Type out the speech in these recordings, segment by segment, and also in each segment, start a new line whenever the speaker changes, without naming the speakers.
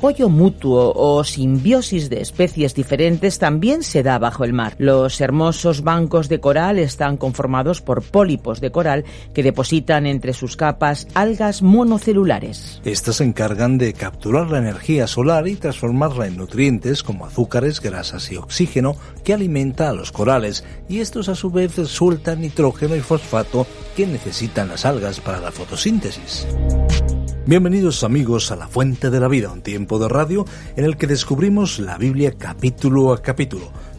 Apoyo mutuo o simbiosis de especies diferentes también se da bajo el mar. Los hermosos bancos de coral están conformados por pólipos de coral que depositan entre sus capas algas monocelulares.
Estas se encargan de capturar la energía solar y transformarla en nutrientes como azúcares, grasas y oxígeno que alimenta a los corales y estos a su vez sueltan nitrógeno y fosfato que necesitan las algas para la fotosíntesis. Bienvenidos amigos a La Fuente de la Vida, un tiempo de radio en el que descubrimos la Biblia capítulo a capítulo.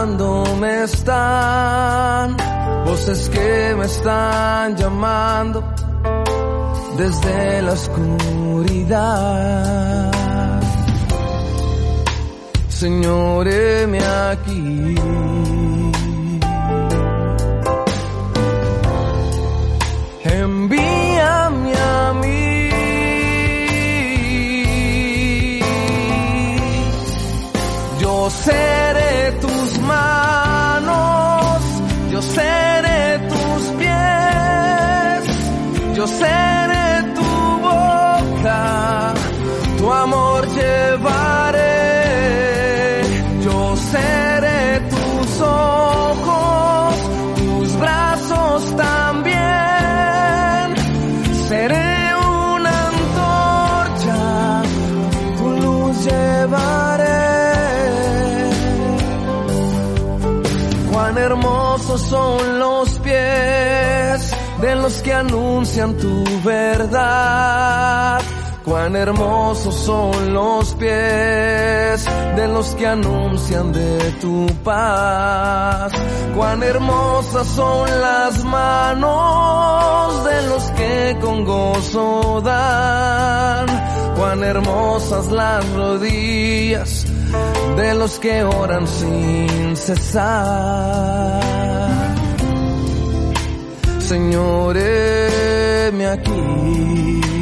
Llamándome están, voces que me están llamando desde la oscuridad. Señor, aquí. seré tus llevaré. hermosos son los pies de los que anuncian tu verdad Cuán hermosos son los pies de los que anuncian de tu paz. Cuán hermosas son las manos de los que con gozo dan. Cuán hermosas las rodillas de los que oran sin cesar. Señor, heme aquí.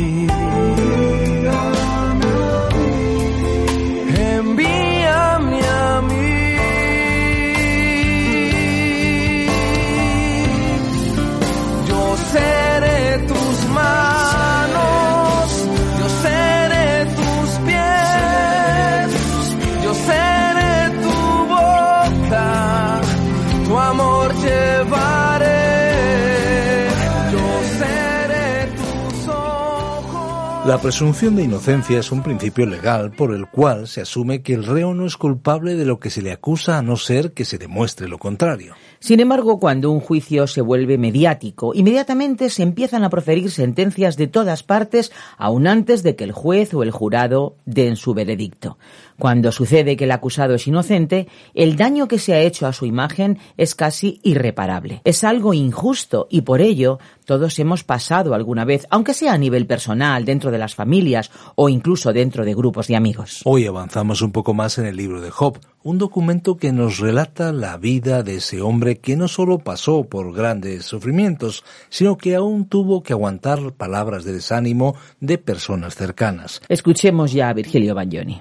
La presunción de inocencia es un principio legal por el cual se asume que el reo no es culpable de lo que se le acusa a no ser que se demuestre lo contrario.
Sin embargo, cuando un juicio se vuelve mediático, inmediatamente se empiezan a proferir sentencias de todas partes, aun antes de que el juez o el jurado den su veredicto. Cuando sucede que el acusado es inocente, el daño que se ha hecho a su imagen es casi irreparable. Es algo injusto y por ello todos hemos pasado alguna vez, aunque sea a nivel personal, dentro de las familias o incluso dentro de grupos de amigos.
Hoy avanzamos un poco más en el libro de Job, un documento que nos relata la vida de ese hombre que no solo pasó por grandes sufrimientos, sino que aún tuvo que aguantar palabras de desánimo de personas cercanas.
Escuchemos ya a Virgilio Bagnoni.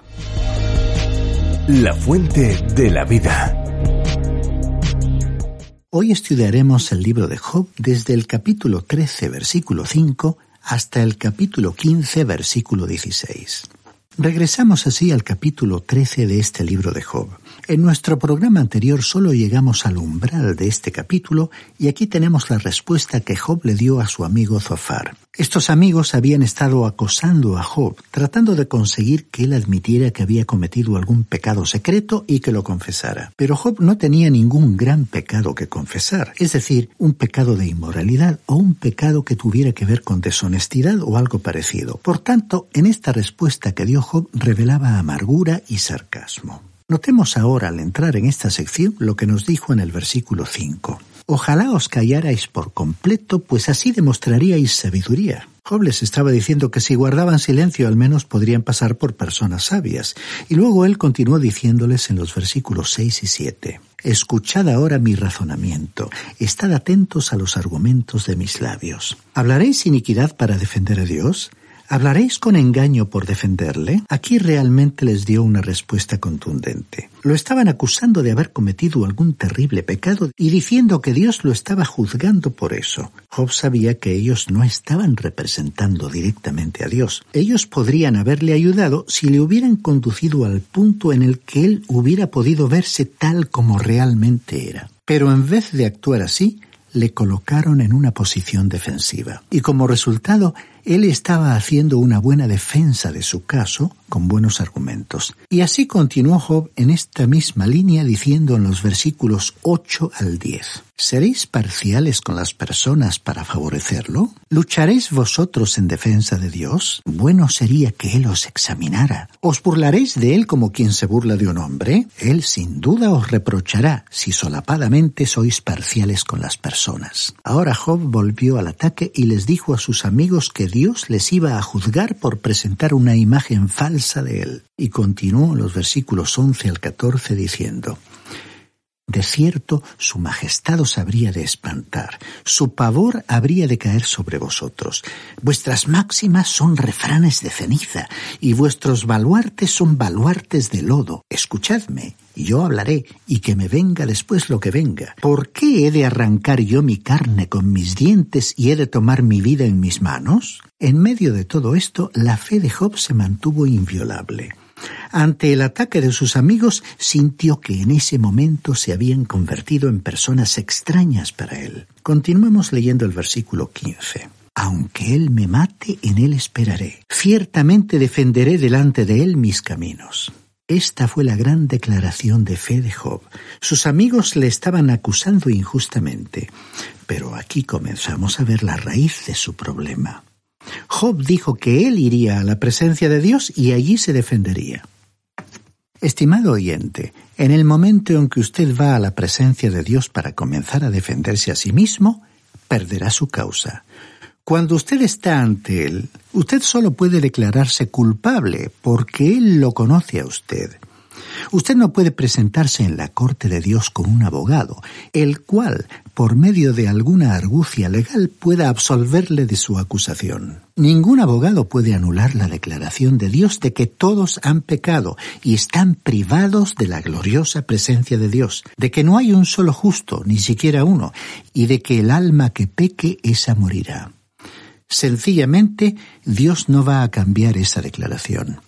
La fuente de la vida.
Hoy estudiaremos el libro de Job desde el capítulo 13, versículo 5, hasta el capítulo 15, versículo 16. Regresamos así al capítulo 13 de este libro de Job. En nuestro programa anterior solo llegamos al umbral de este capítulo y aquí tenemos la respuesta que Job le dio a su amigo Zofar. Estos amigos habían estado acosando a Job, tratando de conseguir que él admitiera que había cometido algún pecado secreto y que lo confesara. Pero Job no tenía ningún gran pecado que confesar, es decir, un pecado de inmoralidad o un pecado que tuviera que ver con deshonestidad o algo parecido. Por tanto, en esta respuesta que dio Job revelaba amargura y sarcasmo. Notemos ahora al entrar en esta sección lo que nos dijo en el versículo 5. Ojalá os callarais por completo, pues así demostraríais sabiduría. Job les estaba diciendo que si guardaban silencio al menos podrían pasar por personas sabias. Y luego él continuó diciéndoles en los versículos 6 y 7. Escuchad ahora mi razonamiento, estad atentos a los argumentos de mis labios. ¿Hablaréis iniquidad para defender a Dios? ¿Hablaréis con engaño por defenderle? Aquí realmente les dio una respuesta contundente. Lo estaban acusando de haber cometido algún terrible pecado y diciendo que Dios lo estaba juzgando por eso. Job sabía que ellos no estaban representando directamente a Dios. Ellos podrían haberle ayudado si le hubieran conducido al punto en el que él hubiera podido verse tal como realmente era. Pero en vez de actuar así, le colocaron en una posición defensiva. Y como resultado, él estaba haciendo una buena defensa de su caso con buenos argumentos. Y así continuó Job en esta misma línea diciendo en los versículos 8 al 10. ¿Seréis parciales con las personas para favorecerlo? ¿Lucharéis vosotros en defensa de Dios? Bueno sería que Él os examinara. ¿Os burlaréis de Él como quien se burla de un hombre? Él sin duda os reprochará si solapadamente sois parciales con las personas. Ahora Job volvió al ataque y les dijo a sus amigos que Dios les iba a juzgar por presentar una imagen falsa de Él. Y continuó en los versículos 11 al 14 diciendo, de cierto, su majestad os habría de espantar, su pavor habría de caer sobre vosotros. Vuestras máximas son refranes de ceniza, y vuestros baluartes son baluartes de lodo. Escuchadme, yo hablaré, y que me venga después lo que venga. ¿Por qué he de arrancar yo mi carne con mis dientes y he de tomar mi vida en mis manos? En medio de todo esto, la fe de Job se mantuvo inviolable. Ante el ataque de sus amigos, sintió que en ese momento se habían convertido en personas extrañas para él. Continuemos leyendo el versículo 15. Aunque él me mate, en él esperaré. Ciertamente defenderé delante de él mis caminos. Esta fue la gran declaración de fe de Job. Sus amigos le estaban acusando injustamente. Pero aquí comenzamos a ver la raíz de su problema. Job dijo que él iría a la presencia de Dios y allí se defendería. Estimado oyente, en el momento en que usted va a la presencia de Dios para comenzar a defenderse a sí mismo, perderá su causa. Cuando usted está ante Él, usted solo puede declararse culpable porque Él lo conoce a usted. Usted no puede presentarse en la corte de Dios con un abogado, el cual, por medio de alguna argucia legal, pueda absolverle de su acusación. Ningún abogado puede anular la declaración de Dios de que todos han pecado y están privados de la gloriosa presencia de Dios, de que no hay un solo justo, ni siquiera uno, y de que el alma que peque, esa morirá. Sencillamente, Dios no va a cambiar esa declaración.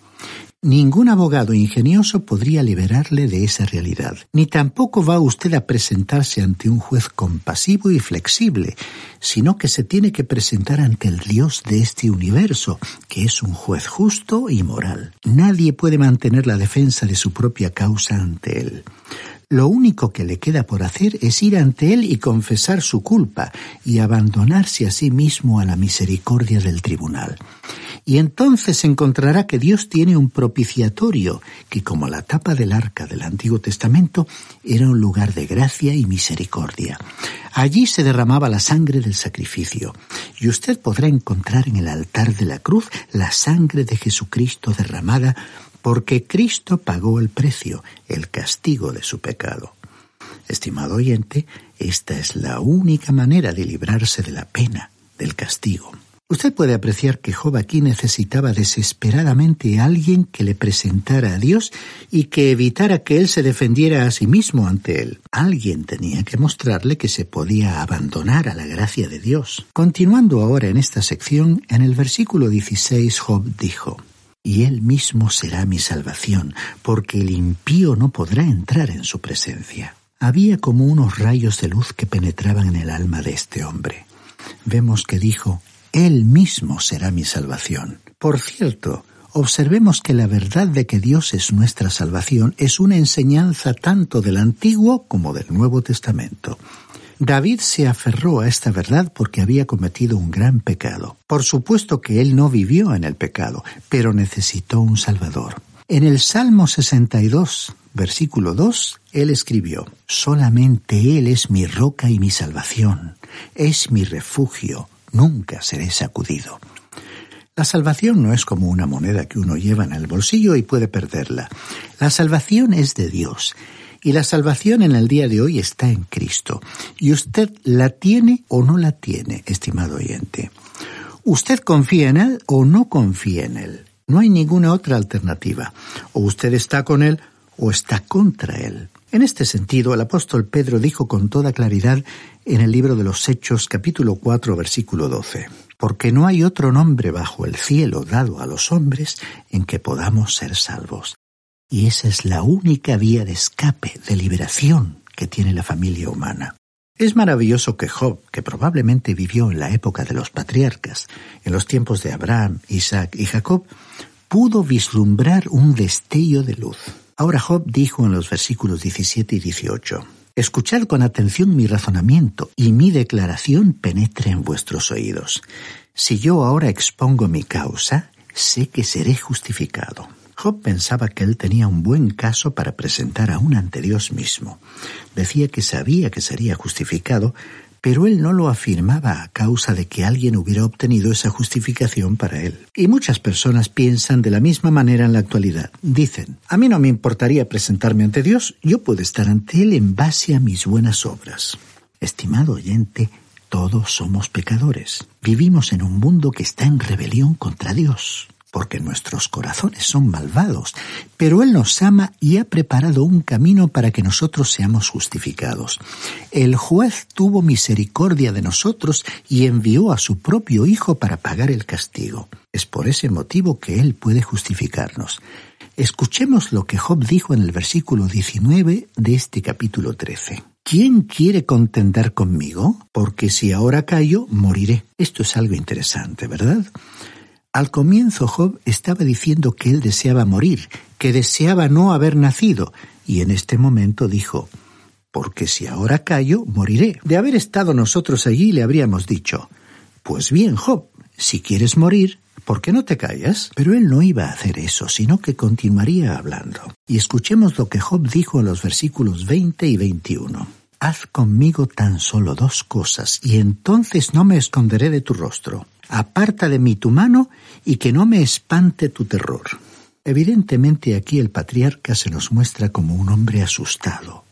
Ningún abogado ingenioso podría liberarle de esa realidad, ni tampoco va usted a presentarse ante un juez compasivo y flexible, sino que se tiene que presentar ante el Dios de este universo, que es un juez justo y moral. Nadie puede mantener la defensa de su propia causa ante él. Lo único que le queda por hacer es ir ante Él y confesar su culpa y abandonarse a sí mismo a la misericordia del tribunal. Y entonces encontrará que Dios tiene un propiciatorio que, como la tapa del arca del Antiguo Testamento, era un lugar de gracia y misericordia. Allí se derramaba la sangre del sacrificio, y usted podrá encontrar en el altar de la cruz la sangre de Jesucristo derramada porque Cristo pagó el precio, el castigo de su pecado. Estimado oyente, esta es la única manera de librarse de la pena, del castigo. Usted puede apreciar que Job aquí necesitaba desesperadamente a alguien que le presentara a Dios y que evitara que él se defendiera a sí mismo ante él. Alguien tenía que mostrarle que se podía abandonar a la gracia de Dios. Continuando ahora en esta sección, en el versículo 16 Job dijo, y él mismo será mi salvación, porque el impío no podrá entrar en su presencia. Había como unos rayos de luz que penetraban en el alma de este hombre. Vemos que dijo, Él mismo será mi salvación. Por cierto, observemos que la verdad de que Dios es nuestra salvación es una enseñanza tanto del Antiguo como del Nuevo Testamento. David se aferró a esta verdad porque había cometido un gran pecado. Por supuesto que él no vivió en el pecado, pero necesitó un Salvador. En el Salmo 62, versículo 2, él escribió, Solamente Él es mi roca y mi salvación, es mi refugio, nunca seré sacudido. La salvación no es como una moneda que uno lleva en el bolsillo y puede perderla. La salvación es de Dios y la salvación en el día de hoy está en Cristo. Y usted la tiene o no la tiene, estimado oyente. Usted confía en Él o no confía en Él. No hay ninguna otra alternativa. O usted está con Él o está contra Él. En este sentido, el apóstol Pedro dijo con toda claridad en el libro de los Hechos capítulo 4 versículo 12, porque no hay otro nombre bajo el cielo dado a los hombres en que podamos ser salvos. Y esa es la única vía de escape, de liberación que tiene la familia humana. Es maravilloso que Job, que probablemente vivió en la época de los patriarcas, en los tiempos de Abraham, Isaac y Jacob, pudo vislumbrar un destello de luz. Ahora Job dijo en los versículos 17 y 18, Escuchad con atención mi razonamiento y mi declaración penetre en vuestros oídos. Si yo ahora expongo mi causa, sé que seré justificado. Job pensaba que él tenía un buen caso para presentar aún ante Dios mismo. Decía que sabía que sería justificado, pero él no lo afirmaba a causa de que alguien hubiera obtenido esa justificación para él. Y muchas personas piensan de la misma manera en la actualidad. Dicen, a mí no me importaría presentarme ante Dios, yo puedo estar ante Él en base a mis buenas obras. Estimado oyente, todos somos pecadores. Vivimos en un mundo que está en rebelión contra Dios porque nuestros corazones son malvados, pero Él nos ama y ha preparado un camino para que nosotros seamos justificados. El juez tuvo misericordia de nosotros y envió a su propio Hijo para pagar el castigo. Es por ese motivo que Él puede justificarnos. Escuchemos lo que Job dijo en el versículo 19 de este capítulo 13. ¿Quién quiere contender conmigo? Porque si ahora callo, moriré. Esto es algo interesante, ¿verdad? Al comienzo Job estaba diciendo que él deseaba morir, que deseaba no haber nacido, y en este momento dijo, porque si ahora callo, moriré. De haber estado nosotros allí le habríamos dicho, pues bien, Job, si quieres morir, ¿por qué no te callas? Pero él no iba a hacer eso, sino que continuaría hablando. Y escuchemos lo que Job dijo en los versículos 20 y 21. Haz conmigo tan solo dos cosas, y entonces no me esconderé de tu rostro. Aparta de mí tu mano, y que no me espante tu terror. Evidentemente aquí el patriarca se nos muestra como un hombre asustado.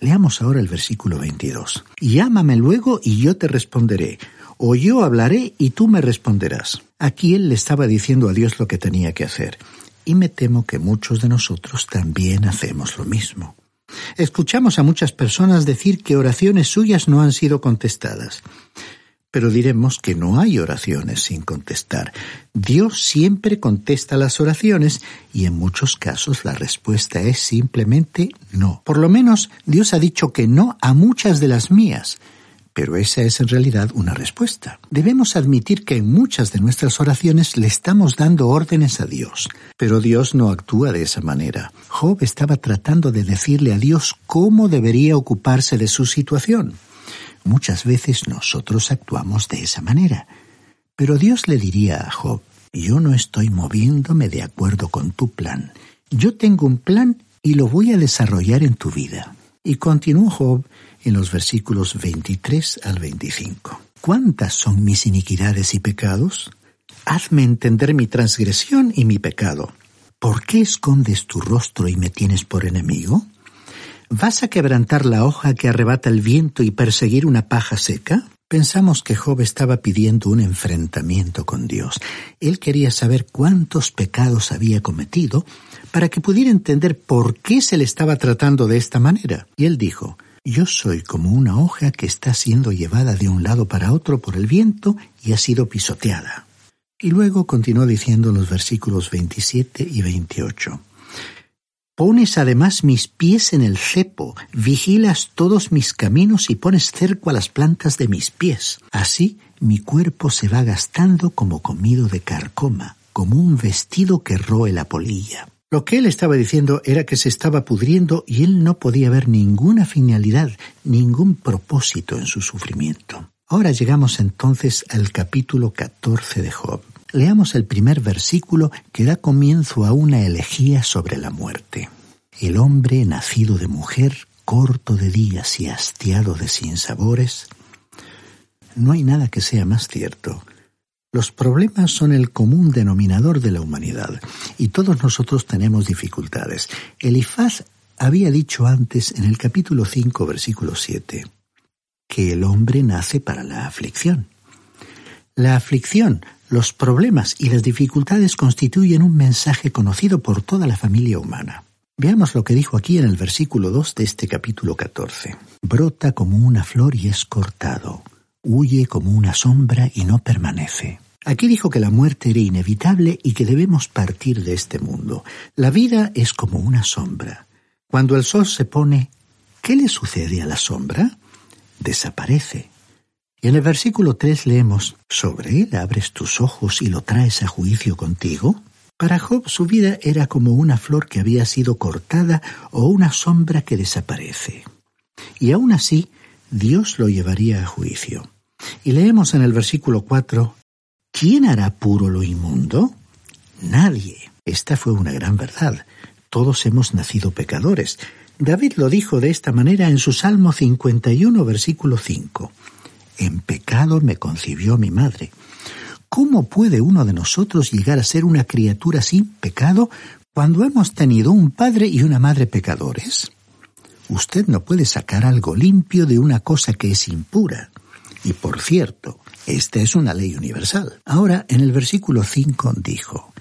Leamos ahora el versículo 22. Llámame luego y yo te responderé, o yo hablaré y tú me responderás. Aquí él le estaba diciendo a Dios lo que tenía que hacer, y me temo que muchos de nosotros también hacemos lo mismo. Escuchamos a muchas personas decir que oraciones suyas no han sido contestadas. Pero diremos que no hay oraciones sin contestar. Dios siempre contesta las oraciones y en muchos casos la respuesta es simplemente no. Por lo menos Dios ha dicho que no a muchas de las mías pero esa es en realidad una respuesta. Debemos admitir que en muchas de nuestras oraciones le estamos dando órdenes a Dios, pero Dios no actúa de esa manera. Job estaba tratando de decirle a Dios cómo debería ocuparse de su situación. Muchas veces nosotros actuamos de esa manera, pero Dios le diría a Job, yo no estoy moviéndome de acuerdo con tu plan. Yo tengo un plan y lo voy a desarrollar en tu vida. Y continuó Job en los versículos 23 al 25. ¿Cuántas son mis iniquidades y pecados? Hazme entender mi transgresión y mi pecado. ¿Por qué escondes tu rostro y me tienes por enemigo? ¿Vas a quebrantar la hoja que arrebata el viento y perseguir una paja seca? Pensamos que Job estaba pidiendo un enfrentamiento con Dios. Él quería saber cuántos pecados había cometido para que pudiera entender por qué se le estaba tratando de esta manera. Y él dijo, yo soy como una hoja que está siendo llevada de un lado para otro por el viento y ha sido pisoteada. Y luego continuó diciendo los versículos 27 y 28. Pones además mis pies en el cepo, vigilas todos mis caminos y pones cerco a las plantas de mis pies. Así mi cuerpo se va gastando como comido de carcoma, como un vestido que roe la polilla. Lo que él estaba diciendo era que se estaba pudriendo y él no podía ver ninguna finalidad, ningún propósito en su sufrimiento. Ahora llegamos entonces al capítulo 14 de Job. Leamos el primer versículo que da comienzo a una elegía sobre la muerte. El hombre nacido de mujer, corto de días y hastiado de sinsabores. No hay nada que sea más cierto. Los problemas son el común denominador de la humanidad y todos nosotros tenemos dificultades. Elifaz había dicho antes en el capítulo 5, versículo 7, que el hombre nace para la aflicción. La aflicción, los problemas y las dificultades constituyen un mensaje conocido por toda la familia humana. Veamos lo que dijo aquí en el versículo 2 de este capítulo 14. Brota como una flor y es cortado huye como una sombra y no permanece. Aquí dijo que la muerte era inevitable y que debemos partir de este mundo. La vida es como una sombra. Cuando el sol se pone, ¿qué le sucede a la sombra? Desaparece. Y en el versículo 3 leemos, ¿sobre él abres tus ojos y lo traes a juicio contigo? Para Job su vida era como una flor que había sido cortada o una sombra que desaparece. Y aún así, Dios lo llevaría a juicio. Y leemos en el versículo 4, ¿quién hará puro lo inmundo? Nadie. Esta fue una gran verdad. Todos hemos nacido pecadores. David lo dijo de esta manera en su Salmo 51, versículo 5. En pecado me concibió mi madre. ¿Cómo puede uno de nosotros llegar a ser una criatura sin pecado cuando hemos tenido un padre y una madre pecadores? Usted no puede sacar algo limpio de una cosa que es impura. Y por cierto, esta es una ley universal. Ahora, en el versículo 5 dijo,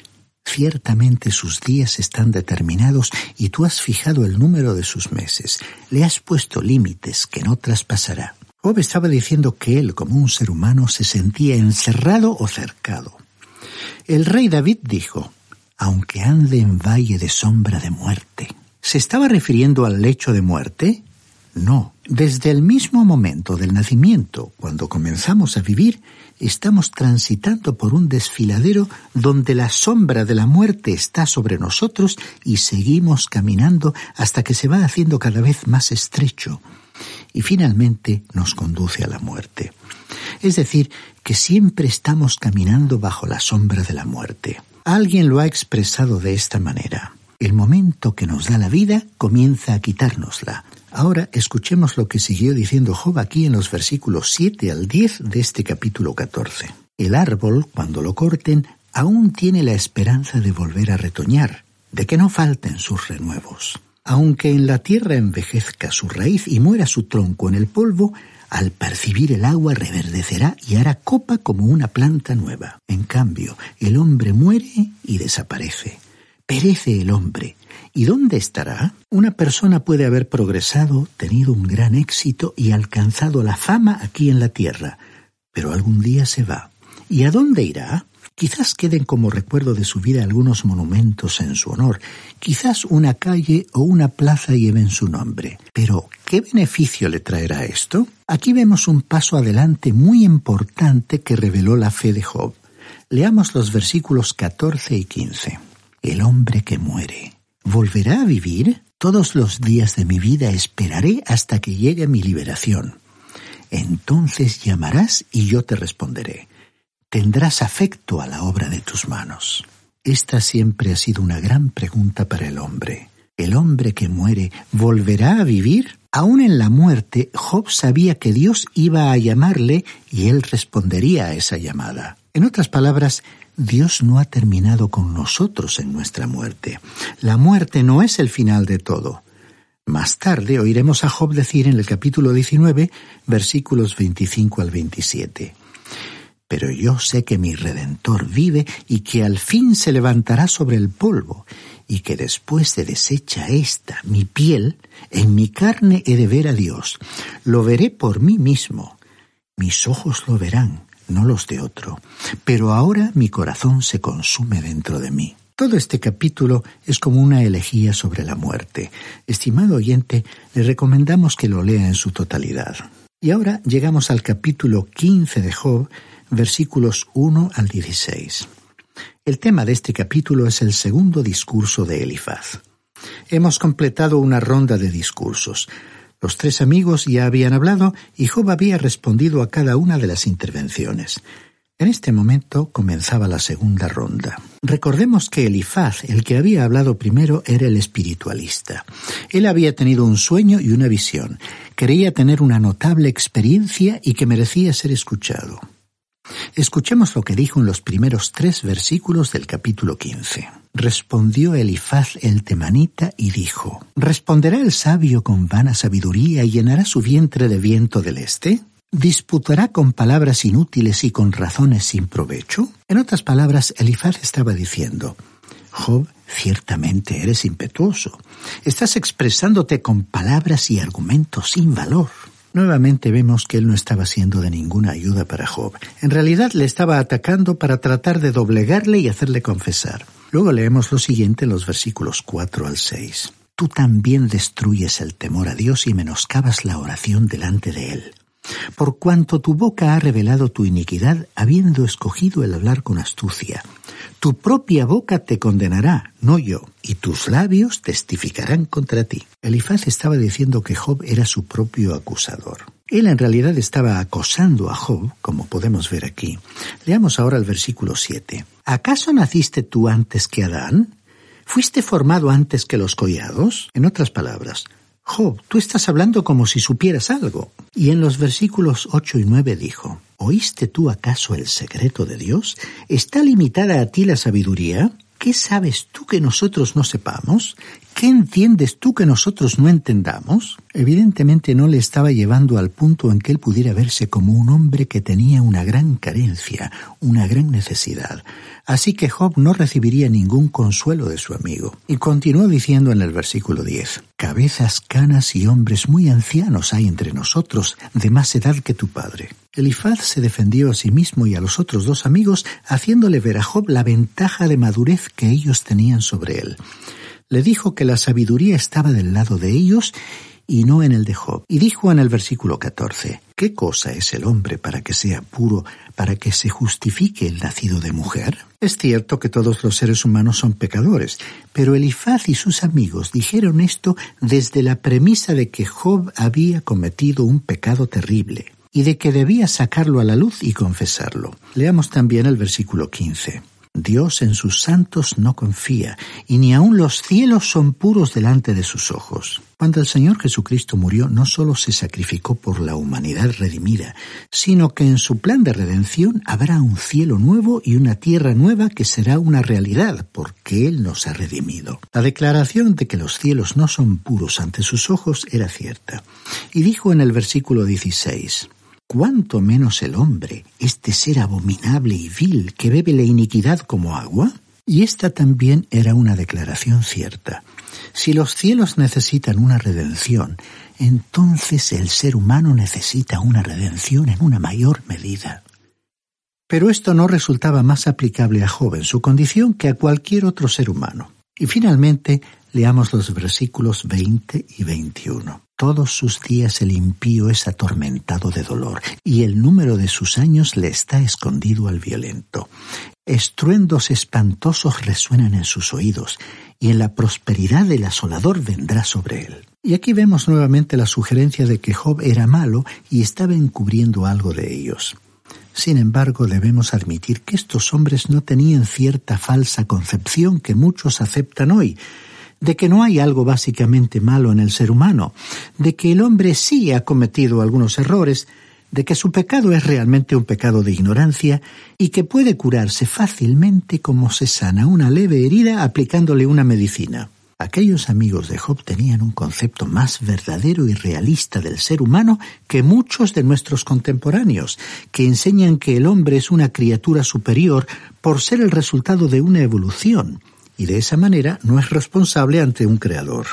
Ciertamente sus días están determinados y tú has fijado el número de sus meses. Le has puesto límites que no traspasará. Job estaba diciendo que él, como un ser humano, se sentía encerrado o cercado. El rey David dijo, aunque ande en valle de sombra de muerte. ¿Se estaba refiriendo al lecho de muerte? No, desde el mismo momento del nacimiento, cuando comenzamos a vivir, estamos transitando por un desfiladero donde la sombra de la muerte está sobre nosotros y seguimos caminando hasta que se va haciendo cada vez más estrecho. y finalmente nos conduce a la muerte. Es decir, que siempre estamos caminando bajo la sombra de la muerte. Alguien lo ha expresado de esta manera. El momento que nos da la vida comienza a quitárnosla. Ahora escuchemos lo que siguió diciendo Job aquí en los versículos 7 al 10 de este capítulo 14. El árbol, cuando lo corten, aún tiene la esperanza de volver a retoñar, de que no falten sus renuevos. Aunque en la tierra envejezca su raíz y muera su tronco en el polvo, al percibir el agua reverdecerá y hará copa como una planta nueva. En cambio, el hombre muere y desaparece. Perece el hombre. ¿Y dónde estará? Una persona puede haber progresado, tenido un gran éxito y alcanzado la fama aquí en la tierra, pero algún día se va. ¿Y a dónde irá? Quizás queden como recuerdo de su vida algunos monumentos en su honor, quizás una calle o una plaza lleven su nombre. Pero, ¿qué beneficio le traerá esto? Aquí vemos un paso adelante muy importante que reveló la fe de Job. Leamos los versículos 14 y 15. El hombre que muere, ¿volverá a vivir? Todos los días de mi vida esperaré hasta que llegue mi liberación. Entonces llamarás y yo te responderé tendrás afecto a la obra de tus manos. Esta siempre ha sido una gran pregunta para el hombre. ¿El hombre que muere volverá a vivir? Aún en la muerte, Job sabía que Dios iba a llamarle y él respondería a esa llamada. En otras palabras, Dios no ha terminado con nosotros en nuestra muerte. La muerte no es el final de todo. Más tarde oiremos a Job decir en el capítulo 19, versículos 25 al 27 pero yo sé que mi Redentor vive y que al fin se levantará sobre el polvo, y que después de deshecha esta, mi piel, en mi carne he de ver a Dios. Lo veré por mí mismo. Mis ojos lo verán, no los de otro. Pero ahora mi corazón se consume dentro de mí. Todo este capítulo es como una elegía sobre la muerte. Estimado oyente, le recomendamos que lo lea en su totalidad. Y ahora llegamos al capítulo 15 de Job, versículos 1 al 16. El tema de este capítulo es el segundo discurso de Elifaz. Hemos completado una ronda de discursos. Los tres amigos ya habían hablado y Job había respondido a cada una de las intervenciones. En este momento comenzaba la segunda ronda. Recordemos que Elifaz, el que había hablado primero, era el espiritualista. Él había tenido un sueño y una visión. Creía tener una notable experiencia y que merecía ser escuchado. Escuchemos lo que dijo en los primeros tres versículos del capítulo 15. Respondió Elifaz el temanita y dijo, ¿Responderá el sabio con vana sabiduría y llenará su vientre de viento del este? ¿Disputará con palabras inútiles y con razones sin provecho? En otras palabras, Elifaz estaba diciendo, Job, ciertamente eres impetuoso. Estás expresándote con palabras y argumentos sin valor. Nuevamente vemos que él no estaba siendo de ninguna ayuda para Job. En realidad le estaba atacando para tratar de doblegarle y hacerle confesar. Luego leemos lo siguiente en los versículos 4 al 6. Tú también destruyes el temor a Dios y menoscabas la oración delante de Él. Por cuanto tu boca ha revelado tu iniquidad, habiendo escogido el hablar con astucia. Tu propia boca te condenará, no yo, y tus labios testificarán contra ti. Elifaz estaba diciendo que Job era su propio acusador. Él en realidad estaba acosando a Job, como podemos ver aquí. Leamos ahora el versículo 7. ¿Acaso naciste tú antes que Adán? ¿Fuiste formado antes que los collados? En otras palabras, Job, tú estás hablando como si supieras algo. Y en los versículos 8 y 9 dijo, ¿Oíste tú acaso el secreto de Dios? ¿Está limitada a ti la sabiduría? ¿Qué sabes tú que nosotros no sepamos? ¿Qué entiendes tú que nosotros no entendamos? Evidentemente no le estaba llevando al punto en que él pudiera verse como un hombre que tenía una gran carencia, una gran necesidad. Así que Job no recibiría ningún consuelo de su amigo. Y continuó diciendo en el versículo 10, Cabezas, canas y hombres muy ancianos hay entre nosotros, de más edad que tu padre. Elifaz se defendió a sí mismo y a los otros dos amigos, haciéndole ver a Job la ventaja de madurez que ellos tenían sobre él. Le dijo que la sabiduría estaba del lado de ellos y no en el de Job. Y dijo en el versículo 14, ¿qué cosa es el hombre para que sea puro, para que se justifique el nacido de mujer? Es cierto que todos los seres humanos son pecadores, pero Elifaz y sus amigos dijeron esto desde la premisa de que Job había cometido un pecado terrible y de que debía sacarlo a la luz y confesarlo. Leamos también el versículo 15. Dios en sus santos no confía, y ni aun los cielos son puros delante de sus ojos. Cuando el Señor Jesucristo murió, no solo se sacrificó por la humanidad redimida, sino que en su plan de redención habrá un cielo nuevo y una tierra nueva que será una realidad, porque Él nos ha redimido. La declaración de que los cielos no son puros ante sus ojos era cierta. Y dijo en el versículo 16, cuánto menos el hombre, este ser abominable y vil que bebe la iniquidad como agua? Y esta también era una declaración cierta. Si los cielos necesitan una redención, entonces el ser humano necesita una redención en una mayor medida. Pero esto no resultaba más aplicable a Job en su condición que a cualquier otro ser humano. Y finalmente, leamos los versículos 20 y 21. Todos sus días el impío es atormentado de dolor, y el número de sus años le está escondido al violento. Estruendos espantosos resuenan en sus oídos, y en la prosperidad del asolador vendrá sobre él. Y aquí vemos nuevamente la sugerencia de que Job era malo y estaba encubriendo algo de ellos. Sin embargo, debemos admitir que estos hombres no tenían cierta falsa concepción que muchos aceptan hoy, de que no hay algo básicamente malo en el ser humano, de que el hombre sí ha cometido algunos errores, de que su pecado es realmente un pecado de ignorancia y que puede curarse fácilmente como se sana una leve herida aplicándole una medicina. Aquellos amigos de Job tenían un concepto más verdadero y realista del ser humano que muchos de nuestros contemporáneos, que enseñan que el hombre es una criatura superior por ser el resultado de una evolución, y de esa manera no es responsable ante un creador.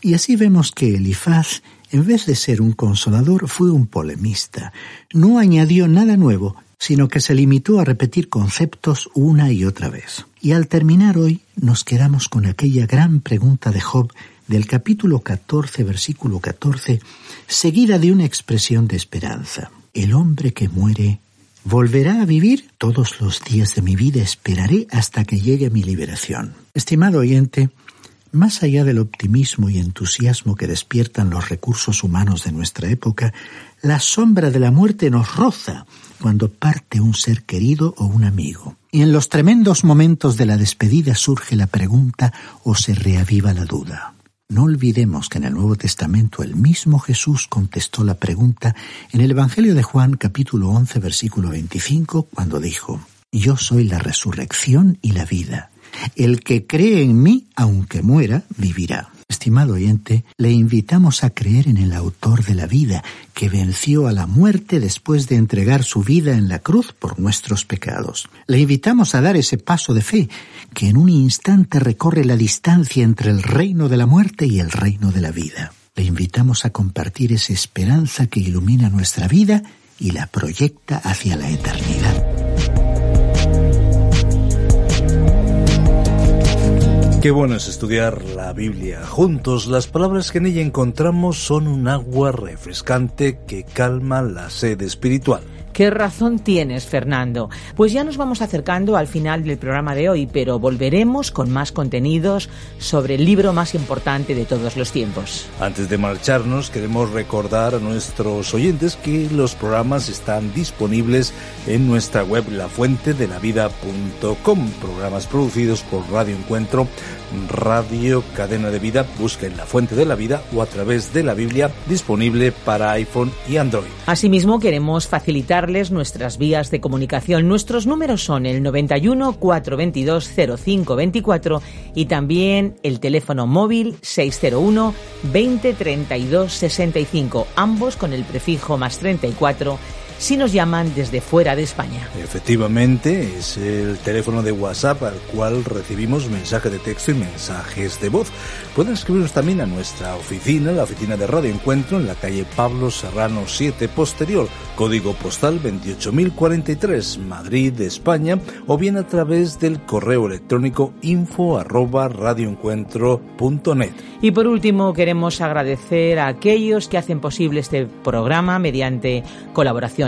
Y así vemos que Elifaz, en vez de ser un consolador, fue un polemista. No añadió nada nuevo, sino que se limitó a repetir conceptos una y otra vez. Y al terminar hoy nos quedamos con aquella gran pregunta de Job del capítulo 14, versículo 14, seguida de una expresión de esperanza. El hombre que muere ¿Volverá a vivir? Todos los días de mi vida esperaré hasta que llegue mi liberación. Estimado oyente, más allá del optimismo y entusiasmo que despiertan los recursos humanos de nuestra época, la sombra de la muerte nos roza cuando parte un ser querido o un amigo. Y en los tremendos momentos de la despedida surge la pregunta o se reaviva la duda. No olvidemos que en el Nuevo Testamento el mismo Jesús contestó la pregunta en el Evangelio de Juan capítulo 11 versículo 25 cuando dijo, Yo soy la resurrección y la vida. El que cree en mí, aunque muera, vivirá. Estimado oyente, le invitamos a creer en el autor de la vida, que venció a la muerte después de entregar su vida en la cruz por nuestros pecados. Le invitamos a dar ese paso de fe, que en un instante recorre la distancia entre el reino de la muerte y el reino de la vida. Le invitamos a compartir esa esperanza que ilumina nuestra vida y la proyecta hacia la eternidad.
Qué bueno es estudiar la Biblia juntos. Las palabras que en ella encontramos son un agua refrescante que calma la sed espiritual.
¿Qué razón tienes, Fernando? Pues ya nos vamos acercando al final del programa de hoy, pero volveremos con más contenidos sobre el libro más importante de todos los tiempos.
Antes de marcharnos, queremos recordar a nuestros oyentes que los programas están disponibles en nuestra web lafuentedelavida.com, programas producidos por Radio Encuentro Radio Cadena de Vida, busquen la fuente de la vida o a través de la Biblia disponible para iPhone y Android.
Asimismo, queremos facilitarles nuestras vías de comunicación. Nuestros números son el 91 422 0524 y también el teléfono móvil 601 20 32 65, ambos con el prefijo más 34 si nos llaman desde fuera de España.
Efectivamente, es el teléfono de WhatsApp al cual recibimos mensajes de texto y mensajes de voz. Pueden escribirnos también a nuestra oficina, la oficina de Radio Encuentro, en la calle Pablo Serrano 7 Posterior, código postal 28043, Madrid, España, o bien a través del correo electrónico info arroba radioencuentro.net.
Y por último, queremos agradecer a aquellos que hacen posible este programa mediante